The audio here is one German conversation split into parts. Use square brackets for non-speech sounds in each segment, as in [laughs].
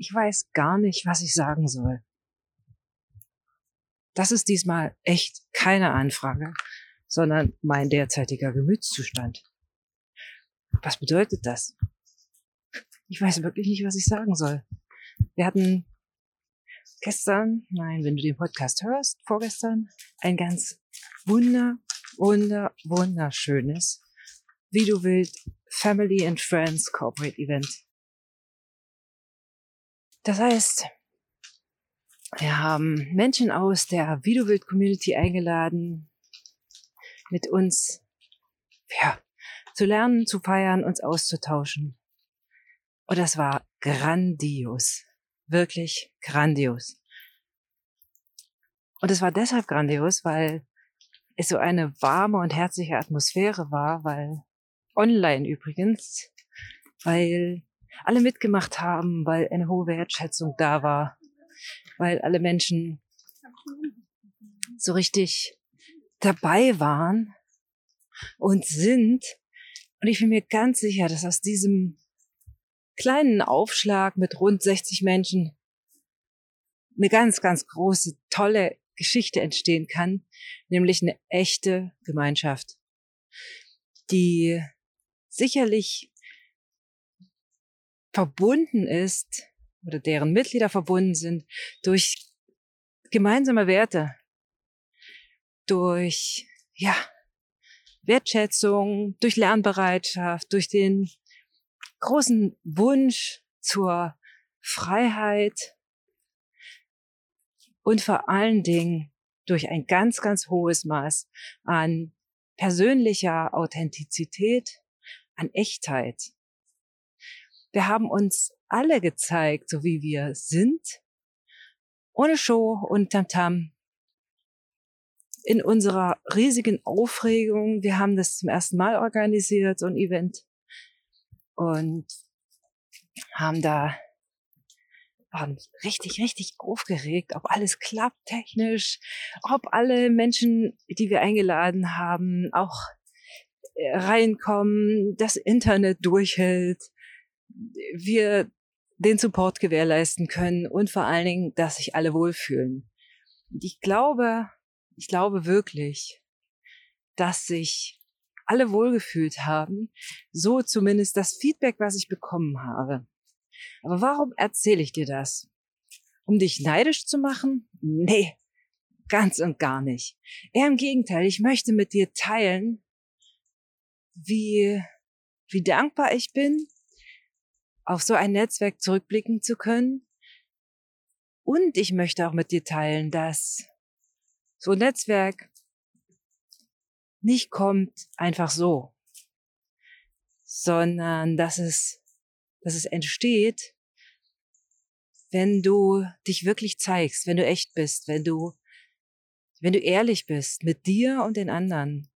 ich weiß gar nicht, was ich sagen soll. Das ist diesmal echt keine Anfrage, sondern mein derzeitiger Gemütszustand. Was bedeutet das? Ich weiß wirklich nicht, was ich sagen soll. Wir hatten gestern, nein, wenn du den Podcast hörst, vorgestern, ein ganz wunder, wunder, wunderschönes, wie du willst, Family and Friends Corporate Event. Das heißt, wir haben Menschen aus der willst Community eingeladen, mit uns, ja, zu lernen, zu feiern, uns auszutauschen. Und das war grandios. Wirklich grandios. Und es war deshalb grandios, weil es so eine warme und herzliche Atmosphäre war, weil online übrigens, weil alle mitgemacht haben, weil eine hohe Wertschätzung da war, weil alle Menschen so richtig dabei waren und sind. Und ich bin mir ganz sicher, dass aus diesem kleinen Aufschlag mit rund 60 Menschen eine ganz, ganz große, tolle Geschichte entstehen kann, nämlich eine echte Gemeinschaft, die sicherlich verbunden ist oder deren Mitglieder verbunden sind durch gemeinsame Werte, durch, ja, Wertschätzung, durch Lernbereitschaft, durch den großen Wunsch zur Freiheit und vor allen Dingen durch ein ganz, ganz hohes Maß an persönlicher Authentizität, an Echtheit. Wir haben uns alle gezeigt, so wie wir sind, ohne Show und Tamtam, in unserer riesigen Aufregung. Wir haben das zum ersten Mal organisiert, so ein Event, und haben da waren richtig, richtig aufgeregt, ob alles klappt technisch, ob alle Menschen, die wir eingeladen haben, auch äh, reinkommen, das Internet durchhält, wir den Support gewährleisten können und vor allen Dingen, dass sich alle wohlfühlen. Und ich glaube, ich glaube wirklich, dass sich alle wohlgefühlt haben, so zumindest das Feedback, was ich bekommen habe. Aber warum erzähle ich dir das? Um dich neidisch zu machen? Nee, ganz und gar nicht. Eher im Gegenteil, ich möchte mit dir teilen, wie, wie dankbar ich bin, auf so ein Netzwerk zurückblicken zu können. Und ich möchte auch mit dir teilen, dass so ein Netzwerk nicht kommt einfach so, sondern dass es, dass es entsteht, wenn du dich wirklich zeigst, wenn du echt bist, wenn du, wenn du ehrlich bist mit dir und den anderen.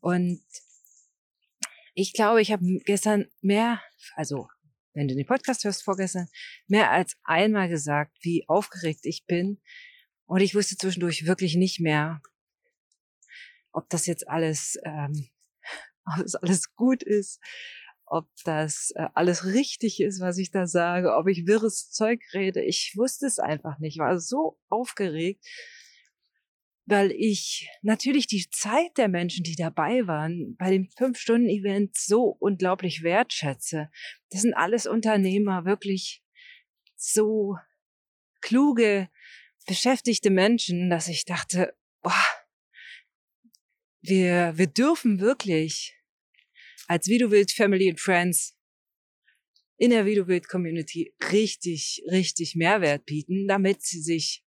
Und ich glaube, ich habe gestern mehr, also wenn du den Podcast hörst vorgestern, mehr als einmal gesagt, wie aufgeregt ich bin. Und ich wusste zwischendurch wirklich nicht mehr, ob das jetzt alles, ähm, [laughs] ob das alles gut ist, ob das äh, alles richtig ist, was ich da sage, ob ich wirres Zeug rede. Ich wusste es einfach nicht. Ich war so aufgeregt, weil ich natürlich die Zeit der Menschen, die dabei waren, bei dem Fünf-Stunden-Event so unglaublich wertschätze. Das sind alles Unternehmer, wirklich so kluge, beschäftigte Menschen, dass ich dachte, boah, wir, wir dürfen wirklich als Wie du Family and Friends in der Wie du Community richtig, richtig Mehrwert bieten, damit sie sich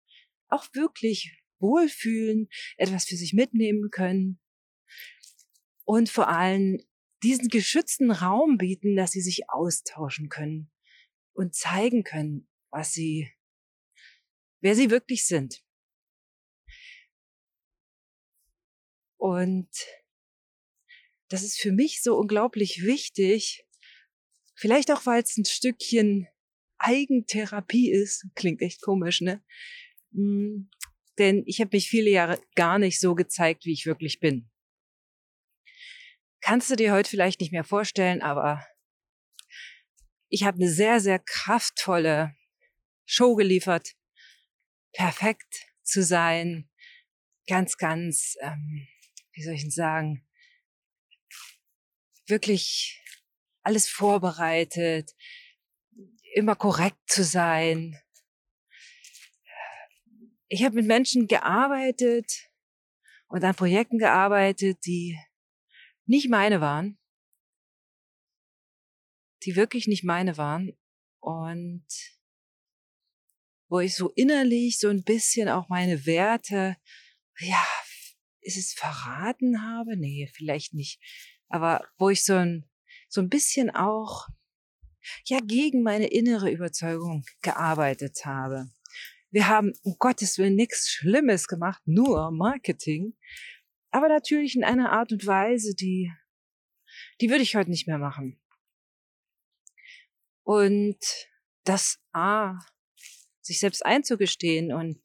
auch wirklich wohlfühlen, etwas für sich mitnehmen können und vor allem diesen geschützten Raum bieten, dass sie sich austauschen können und zeigen können, was sie, wer sie wirklich sind. Und das ist für mich so unglaublich wichtig. Vielleicht auch, weil es ein Stückchen Eigentherapie ist. Klingt echt komisch, ne? Denn ich habe mich viele Jahre gar nicht so gezeigt, wie ich wirklich bin. Kannst du dir heute vielleicht nicht mehr vorstellen, aber ich habe eine sehr, sehr kraftvolle Show geliefert, perfekt zu sein, ganz, ganz, ähm, wie soll ich denn sagen, wirklich alles vorbereitet, immer korrekt zu sein. Ich habe mit Menschen gearbeitet und an Projekten gearbeitet, die nicht meine waren, die wirklich nicht meine waren und wo ich so innerlich so ein bisschen auch meine Werte, ja, ist es verraten habe? Nee, vielleicht nicht. Aber wo ich so ein, so ein bisschen auch, ja, gegen meine innere Überzeugung gearbeitet habe. Wir haben, um Gottes Willen, nichts Schlimmes gemacht, nur Marketing. Aber natürlich in einer Art und Weise, die, die würde ich heute nicht mehr machen. Und das A, sich selbst einzugestehen und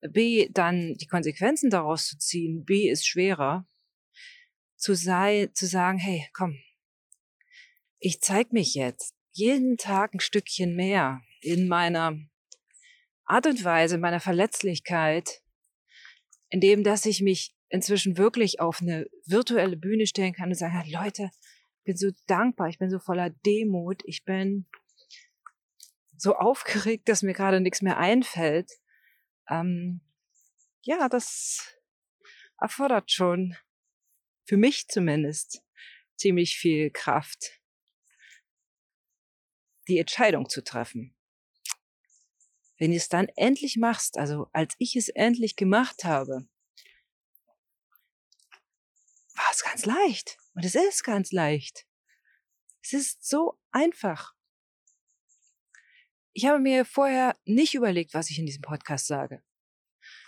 B, dann die Konsequenzen daraus zu ziehen, B ist schwerer, zu sei, zu sagen, hey, komm, ich zeig mich jetzt jeden Tag ein Stückchen mehr in meiner Art und Weise, meiner Verletzlichkeit, indem dass ich mich inzwischen wirklich auf eine virtuelle Bühne stellen kann und sagen, Leute, ich bin so dankbar, ich bin so voller Demut, ich bin so aufgeregt, dass mir gerade nichts mehr einfällt. Ähm, ja, das erfordert schon, für mich zumindest, ziemlich viel Kraft, die Entscheidung zu treffen. Wenn du es dann endlich machst, also als ich es endlich gemacht habe, war es ganz leicht. Und es ist ganz leicht. Es ist so einfach. Ich habe mir vorher nicht überlegt, was ich in diesem Podcast sage.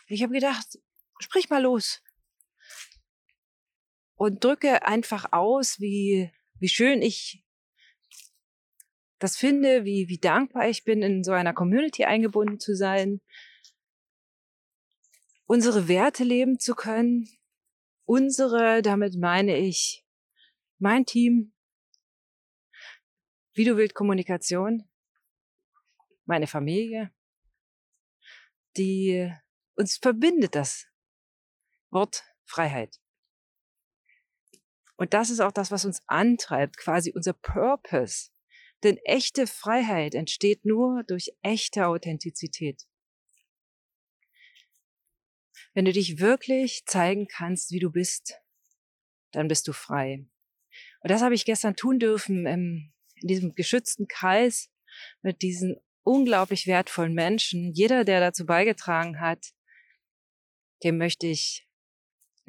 Ich habe gedacht, sprich mal los. Und drücke einfach aus, wie, wie schön ich das finde, wie, wie dankbar ich bin, in so einer Community eingebunden zu sein, unsere Werte leben zu können. Unsere, damit meine ich mein Team, wie du willst Kommunikation, meine Familie, die uns verbindet das Wort Freiheit. Und das ist auch das, was uns antreibt, quasi unser Purpose. Denn echte Freiheit entsteht nur durch echte Authentizität. Wenn du dich wirklich zeigen kannst, wie du bist, dann bist du frei. Und das habe ich gestern tun dürfen im, in diesem geschützten Kreis mit diesen unglaublich wertvollen Menschen. Jeder, der dazu beigetragen hat, dem möchte ich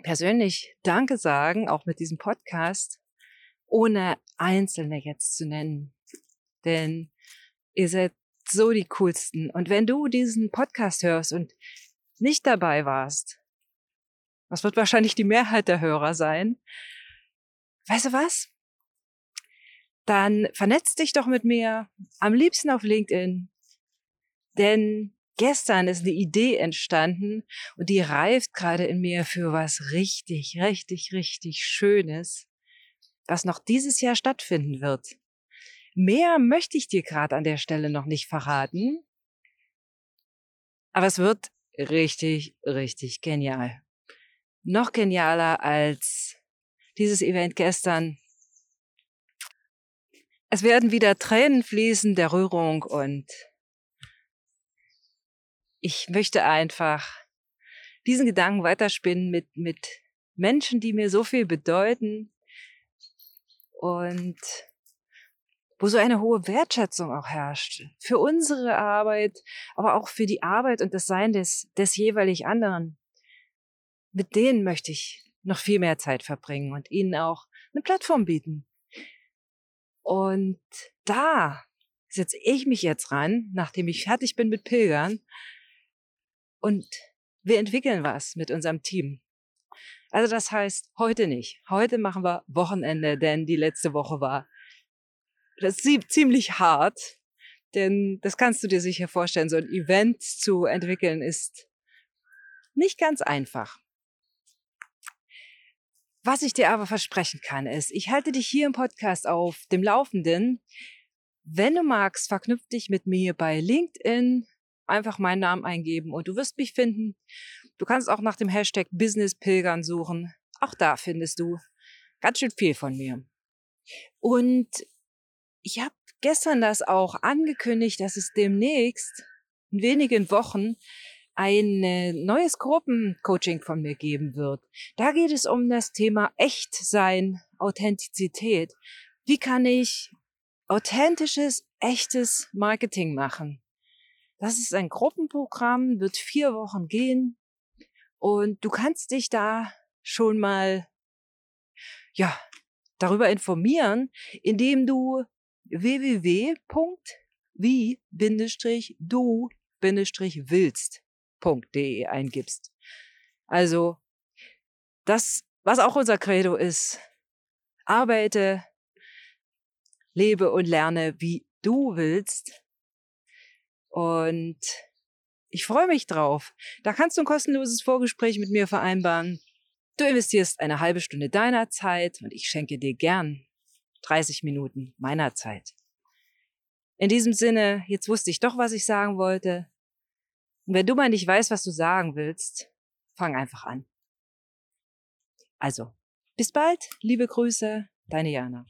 persönlich Danke sagen, auch mit diesem Podcast, ohne Einzelne jetzt zu nennen. Denn ihr seid so die coolsten. Und wenn du diesen Podcast hörst und nicht dabei warst, was wird wahrscheinlich die Mehrheit der Hörer sein, weißt du was? Dann vernetz dich doch mit mir, am liebsten auf LinkedIn. Denn gestern ist eine Idee entstanden und die reift gerade in mir für was richtig, richtig, richtig Schönes, was noch dieses Jahr stattfinden wird. Mehr möchte ich dir gerade an der Stelle noch nicht verraten, aber es wird richtig, richtig genial. Noch genialer als dieses Event gestern. Es werden wieder Tränen fließen der Rührung und ich möchte einfach diesen Gedanken weiterspinnen mit, mit Menschen, die mir so viel bedeuten und wo so eine hohe Wertschätzung auch herrscht für unsere Arbeit, aber auch für die Arbeit und das Sein des, des jeweilig anderen. Mit denen möchte ich noch viel mehr Zeit verbringen und ihnen auch eine Plattform bieten. Und da setze ich mich jetzt ran, nachdem ich fertig bin mit Pilgern, und wir entwickeln was mit unserem Team. Also das heißt, heute nicht. Heute machen wir Wochenende, denn die letzte Woche war das ziemlich hart. Denn das kannst du dir sicher vorstellen, so ein Event zu entwickeln ist nicht ganz einfach. Was ich dir aber versprechen kann, ist, ich halte dich hier im Podcast auf dem Laufenden, Wenn du magst, verknüpf dich mit mir bei LinkedIn. Einfach meinen Namen eingeben und du wirst mich finden. Du kannst auch nach dem Hashtag Business Pilgern suchen. Auch da findest du ganz schön viel von mir. Und ich habe gestern das auch angekündigt, dass es demnächst in wenigen Wochen ein neues Gruppencoaching von mir geben wird. Da geht es um das Thema Echtsein, Authentizität. Wie kann ich authentisches, echtes Marketing machen? Das ist ein Gruppenprogramm, wird vier Wochen gehen und du kannst dich da schon mal, ja, darüber informieren, indem du www.wie-du-willst.de eingibst. Also, das, was auch unser Credo ist, arbeite, lebe und lerne, wie du willst. Und ich freue mich drauf. Da kannst du ein kostenloses Vorgespräch mit mir vereinbaren. Du investierst eine halbe Stunde deiner Zeit und ich schenke dir gern 30 Minuten meiner Zeit. In diesem Sinne, jetzt wusste ich doch, was ich sagen wollte. Und wenn du mal nicht weißt, was du sagen willst, fang einfach an. Also, bis bald, liebe Grüße, deine Jana.